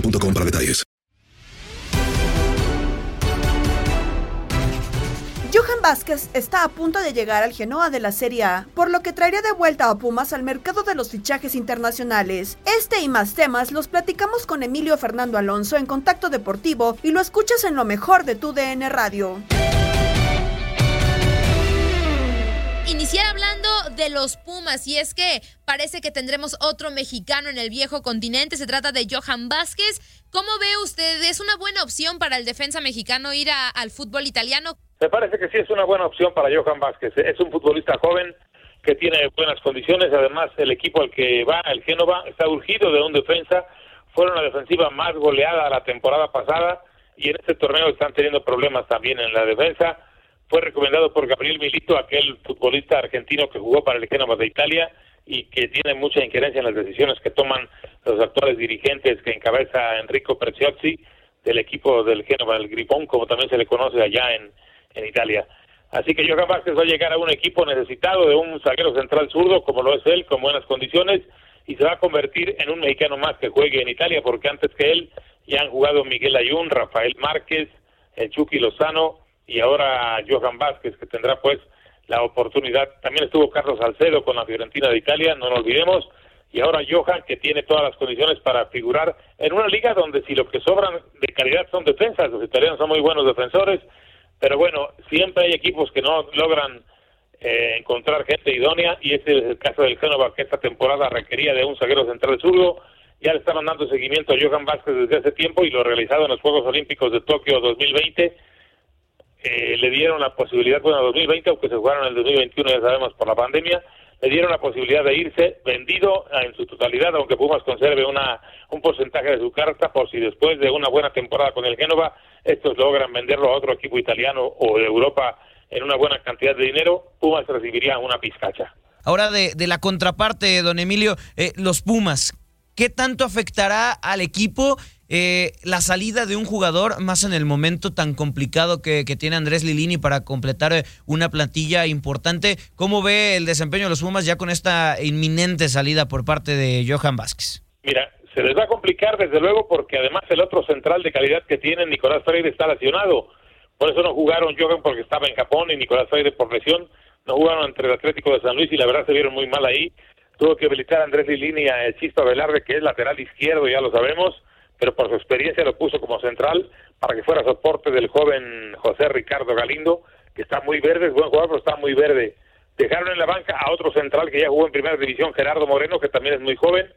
para detalles. Johan Vázquez está a punto de llegar al Genoa de la Serie A, por lo que traería de vuelta a Pumas al mercado de los fichajes internacionales. Este y más temas los platicamos con Emilio Fernando Alonso en Contacto Deportivo y lo escuchas en lo mejor de tu DN Radio. Iniciar hablando de los Pumas y es que parece que tendremos otro mexicano en el viejo continente. Se trata de Johan Vázquez. ¿Cómo ve usted? ¿Es una buena opción para el defensa mexicano ir al fútbol italiano? Me parece que sí es una buena opción para Johan Vázquez. Es un futbolista joven que tiene buenas condiciones. Además, el equipo al que va, el Génova, está urgido de un defensa. Fueron la defensiva más goleada la temporada pasada y en este torneo están teniendo problemas también en la defensa fue recomendado por Gabriel Milito, aquel futbolista argentino que jugó para el Génova de Italia y que tiene mucha injerencia en las decisiones que toman los actuales dirigentes que encabeza Enrico Preziozzi del equipo del Génova, el Gripón, como también se le conoce allá en, en Italia. Así que yo capaz que va a llegar a un equipo necesitado de un zaguero central zurdo, como lo es él, con buenas condiciones, y se va a convertir en un mexicano más que juegue en Italia, porque antes que él ya han jugado Miguel Ayun, Rafael Márquez, el Chucky Lozano, y ahora Johan Vázquez, que tendrá pues la oportunidad. También estuvo Carlos Salcedo con la Fiorentina de Italia, no lo olvidemos. Y ahora Johan, que tiene todas las condiciones para figurar en una liga donde si lo que sobran de calidad son defensas, los italianos son muy buenos defensores, pero bueno, siempre hay equipos que no logran eh, encontrar gente idónea y este es el caso del Génova que esta temporada requería de un zaguero central zurdo. Ya le estaban dando seguimiento a Johan Vázquez desde hace tiempo y lo realizado en los Juegos Olímpicos de Tokio 2020 eh, le dieron la posibilidad, bueno, 2020, aunque se jugaron en el 2021, ya sabemos, por la pandemia, le dieron la posibilidad de irse vendido en su totalidad, aunque Pumas conserve una, un porcentaje de su carta por si después de una buena temporada con el Génova, estos logran venderlo a otro equipo italiano o de Europa en una buena cantidad de dinero, Pumas recibiría una pizcacha. Ahora de, de la contraparte, don Emilio, eh, los Pumas, ¿qué tanto afectará al equipo eh, la salida de un jugador más en el momento tan complicado que, tiene Andrés Lilini para completar eh, una plantilla importante. ¿Cómo ve el desempeño de los Pumas ya con esta inminente salida por parte de Johan Vázquez? Mira, se les va a complicar desde luego porque además el otro central de calidad que tienen, Nicolás Freire, está lesionado. Por eso no jugaron Johan porque estaba en Japón y Nicolás Freire por lesión. No jugaron entre el Atlético de San Luis y la verdad se vieron muy mal ahí. Tuvo que habilitar a Andrés Lilini a Chisto Velarde, que es lateral izquierdo, ya lo sabemos pero por su experiencia lo puso como central para que fuera soporte del joven José Ricardo Galindo, que está muy verde, es buen jugador, pero está muy verde. Dejaron en la banca a otro central que ya jugó en primera división, Gerardo Moreno, que también es muy joven,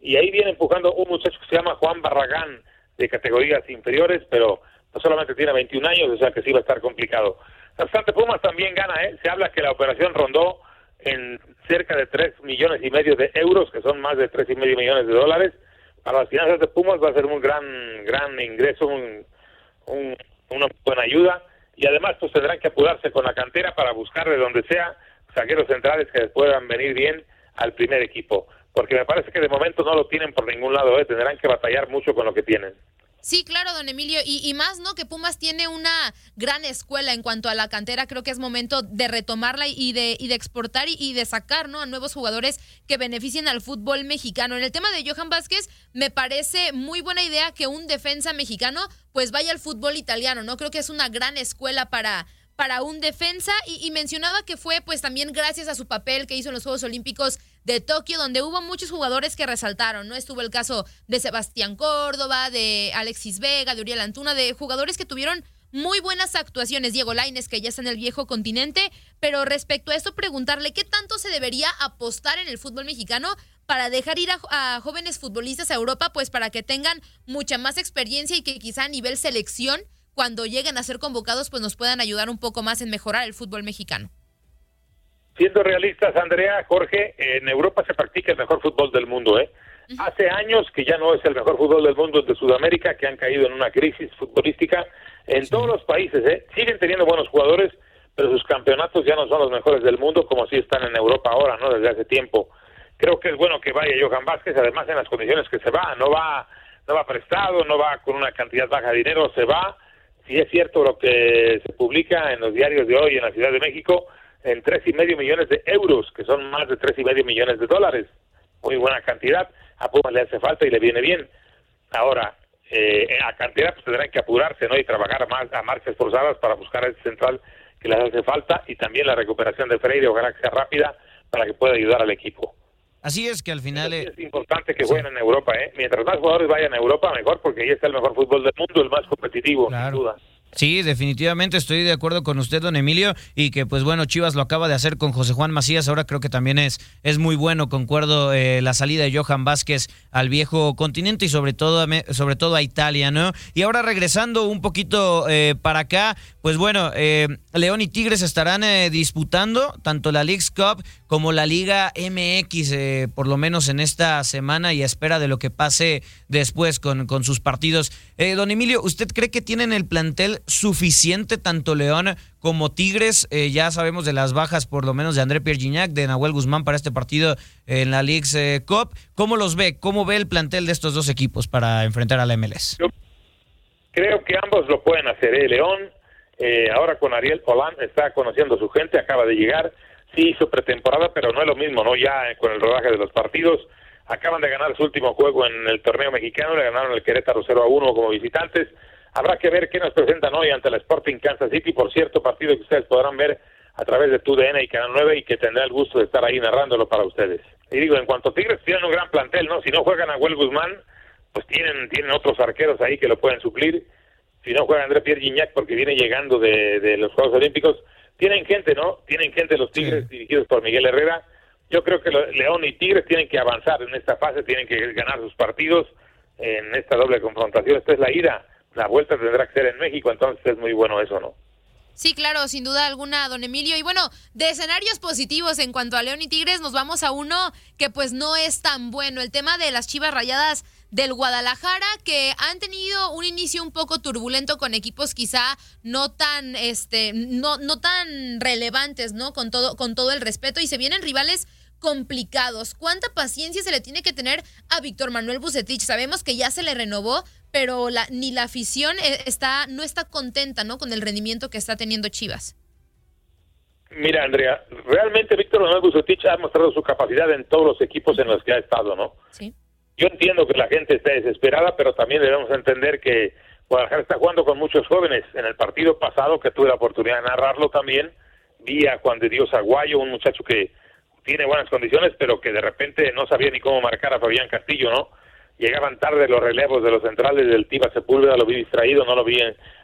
y ahí viene empujando un muchacho que se llama Juan Barragán, de categorías inferiores, pero no solamente tiene 21 años, o sea que sí va a estar complicado. Bastante Pumas también gana, ¿eh? Se habla que la operación rondó en cerca de 3 millones y medio de euros, que son más de tres y medio millones de dólares. Para las finanzas de Pumas va a ser un gran, gran ingreso, un, una buena ayuda. Y además, pues tendrán que apurarse con la cantera para buscar de donde sea saqueros centrales que puedan venir bien al primer equipo. Porque me parece que de momento no lo tienen por ningún lado, ¿eh? tendrán que batallar mucho con lo que tienen. Sí, claro, don Emilio. Y, más, ¿no? Que Pumas tiene una gran escuela en cuanto a la cantera. Creo que es momento de retomarla y de, y de exportar y, de sacar, ¿no? A nuevos jugadores que beneficien al fútbol mexicano. En el tema de Johan Vázquez, me parece muy buena idea que un defensa mexicano pues vaya al fútbol italiano, ¿no? Creo que es una gran escuela para, para un defensa y, mencionaba que fue pues también gracias a su papel que hizo en los Juegos Olímpicos de Tokio, donde hubo muchos jugadores que resaltaron, ¿no? Estuvo el caso de Sebastián Córdoba, de Alexis Vega, de Uriel Antuna, de jugadores que tuvieron muy buenas actuaciones, Diego Laines, que ya está en el viejo continente, pero respecto a esto, preguntarle qué tanto se debería apostar en el fútbol mexicano para dejar ir a, a jóvenes futbolistas a Europa, pues para que tengan mucha más experiencia y que quizá a nivel selección cuando lleguen a ser convocados, pues nos puedan ayudar un poco más en mejorar el fútbol mexicano. Siendo realistas, Andrea, Jorge, en Europa se practica el mejor fútbol del mundo, ¿eh? Hace años que ya no es el mejor fútbol del mundo de Sudamérica, que han caído en una crisis futbolística. En todos los países, ¿eh? Siguen teniendo buenos jugadores, pero sus campeonatos ya no son los mejores del mundo como si están en Europa ahora, ¿no? Desde hace tiempo. Creo que es bueno que vaya Johan Vázquez, además en las condiciones que se va, no va, no va prestado, no va con una cantidad baja de dinero, se va si es cierto lo que se publica en los diarios de hoy en la Ciudad de México, en tres y medio millones de euros, que son más de tres y medio millones de dólares. Muy buena cantidad. A Pumas le hace falta y le viene bien. Ahora, eh, a cantidad pues tendrán que apurarse ¿no? y trabajar más a marchas forzadas para buscar el central que les hace falta y también la recuperación de Freire, ojalá que sea rápida para que pueda ayudar al equipo. Así es que al final... Es importante que jueguen en Europa, ¿eh? Mientras más jugadores vayan a Europa, mejor, porque ahí está el mejor fútbol del mundo, el más competitivo, sin duda. Sí, definitivamente estoy de acuerdo con usted, don Emilio, y que pues bueno, Chivas lo acaba de hacer con José Juan Macías, ahora creo que también es, es muy bueno, concuerdo, eh, la salida de Johan Vázquez al viejo continente y sobre todo, sobre todo a Italia, ¿no? Y ahora regresando un poquito eh, para acá, pues bueno, eh, León y Tigres estarán disputando tanto la League's Cup como la Liga MX, por lo menos en esta semana y a espera de lo que pase después con, con sus partidos. don Emilio, ¿usted cree que tienen el plantel suficiente tanto León como Tigres. Eh, ya sabemos de las bajas, por lo menos de André Pierre Gignac, de Nahuel Guzmán para este partido en la Leagues eh, Cup. ¿Cómo los ve? ¿Cómo ve el plantel de estos dos equipos para enfrentar a la MLS? creo que ambos lo pueden hacer. ¿eh? León, ahora con Ariel Polán, está conociendo a su gente, acaba de llegar. Sí hizo pretemporada, pero no es lo mismo, ¿no? Ya con el rodaje de los partidos. Acaban de ganar su último juego en el torneo mexicano, le ganaron el Querétaro 0 a 1 como visitantes Habrá que ver qué nos presentan hoy ante la Sporting Kansas City, por cierto, partido que ustedes podrán ver a través de TUDN y Canal 9 y que tendrá el gusto de estar ahí narrándolo para ustedes. Y digo, en cuanto a Tigres tienen un gran plantel, ¿no? Si no juegan a Huel Guzmán, pues tienen, tienen otros arqueros ahí que lo pueden suplir. Si no juega André Pierre Gignac porque viene llegando de, los Juegos Olímpicos, tienen gente, ¿no? Tienen gente los Tigres dirigidos por Miguel Herrera. Yo creo que León y Tigres tienen que avanzar en esta fase, tienen que ganar sus partidos en esta doble confrontación. Esta es la ida la vuelta tendrá que ser en México, entonces es muy bueno eso, ¿no? Sí, claro, sin duda alguna, don Emilio. Y bueno, de escenarios positivos en cuanto a León y Tigres, nos vamos a uno que pues no es tan bueno. El tema de las Chivas Rayadas del Guadalajara, que han tenido un inicio un poco turbulento con equipos quizá no tan, este, no, no tan relevantes, ¿no? Con todo, con todo el respeto. Y se vienen rivales complicados. ¿Cuánta paciencia se le tiene que tener a Víctor Manuel Bucetich? Sabemos que ya se le renovó, pero la, ni la afición eh, está, no está contenta ¿no? con el rendimiento que está teniendo Chivas. Mira, Andrea, realmente Víctor Manuel Bucetich ha mostrado su capacidad en todos los equipos en los que ha estado, ¿no? Sí. Yo entiendo que la gente está desesperada, pero también debemos entender que Guadalajara está jugando con muchos jóvenes. En el partido pasado, que tuve la oportunidad de narrarlo también, vi a Juan de Dios Aguayo, un muchacho que tiene buenas condiciones, pero que de repente no sabía ni cómo marcar a Fabián Castillo, ¿no? Llegaban tarde los relevos de los centrales del Tiba Sepúlveda, lo vi distraído, no lo vi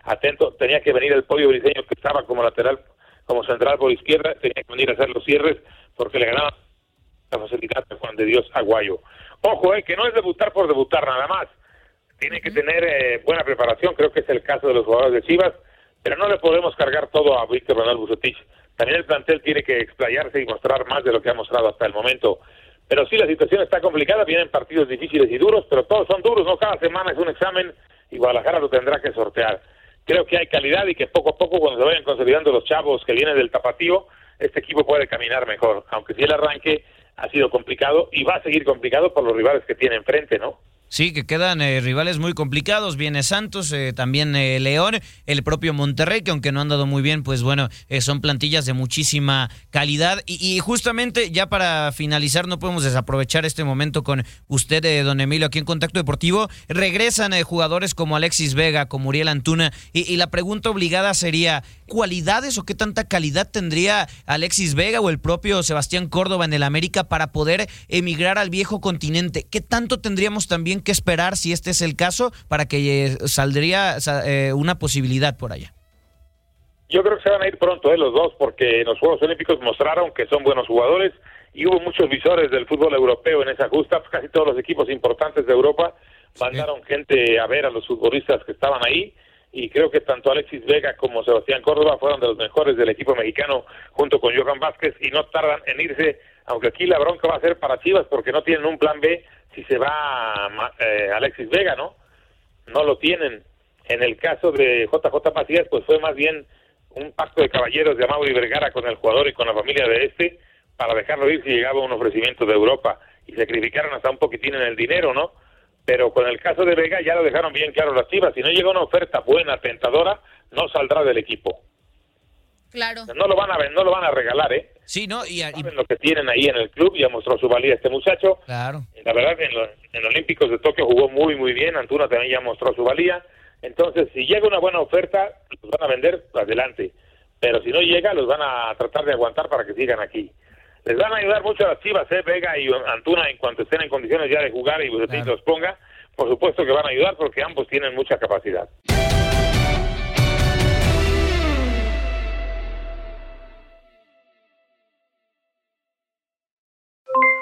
atento, tenía que venir el pollo briseño que estaba como lateral, como central por izquierda, tenía que venir a hacer los cierres porque le ganaba la facilidad de Juan de Dios Aguayo. Ojo, eh, que no es debutar por debutar nada más. Tiene que tener eh, buena preparación, creo que es el caso de los jugadores de Chivas, pero no le podemos cargar todo a Víctor Manuel Bucetich. También el plantel tiene que explayarse y mostrar más de lo que ha mostrado hasta el momento. Pero sí, la situación está complicada, vienen partidos difíciles y duros, pero todos son duros, ¿no? Cada semana es un examen y Guadalajara lo tendrá que sortear. Creo que hay calidad y que poco a poco, cuando se vayan consolidando los chavos que vienen del tapatío, este equipo puede caminar mejor, aunque sí el arranque ha sido complicado y va a seguir complicado por los rivales que tiene enfrente, ¿no? Sí, que quedan eh, rivales muy complicados. Viene Santos, eh, también eh, León, el propio Monterrey, que aunque no han dado muy bien, pues bueno, son plantillas de muchísima calidad. Y, justamente ya para finalizar, no podemos desaprovechar este momento con usted, don Emilio, aquí en Contacto Deportivo. Regresan jugadores como Alexis Vega, como Uriel Antuna. Y, y, la pregunta obligada sería, ¿cualidades o qué tanta calidad tendría Alexis Vega o el propio Sebastián Córdoba en el América para poder emigrar al viejo continente? ¿Qué tanto tendríamos también que esperar si este es el caso para que eh, saldría eh, una posibilidad por allá. Yo creo que se van a ir pronto eh, los dos porque los Juegos Olímpicos mostraron que son buenos jugadores y hubo muchos visores del fútbol europeo en esa justa, pues casi todos los equipos importantes de Europa mandaron gente a ver a los futbolistas que estaban ahí y creo que tanto Alexis Vega como Sebastián Córdoba fueron de los mejores del equipo mexicano junto con Johan Vázquez y no tardan en irse, aunque aquí la bronca va a ser para Chivas porque no tienen un plan B si se va eh, Alexis Vega, ¿no? No lo tienen. En el caso de JJ Macías, pues fue más bien un pacto de caballeros de Mauri Vergara con el jugador y con la familia de este para dejarlo ir si llegaba un ofrecimiento de Europa y sacrificaron hasta un poquitín en el dinero, ¿no? Pero con el caso de Vega ya lo dejaron bien claro las chivas. Si no llega una oferta buena, tentadora, no saldrá del equipo. Claro. No lo van a no lo van a regalar, ¿eh? Sí, ¿no? Y, lo que tienen ahí en el club, ya mostró su valía este muchacho. Claro. La verdad que en los, en Olímpicos de Tokio jugó muy, muy bien. Antuna también ya mostró su valía. Entonces, si llega una buena oferta, los van a vender adelante. Pero si no llega, los van a tratar de aguantar para que sigan aquí. Les van a ayudar mucho a las chivas, ¿eh? Vega y Antuna, en cuanto estén en condiciones ya de jugar y Bucetín los ponga. Por supuesto que van a ayudar porque ambos tienen mucha capacidad.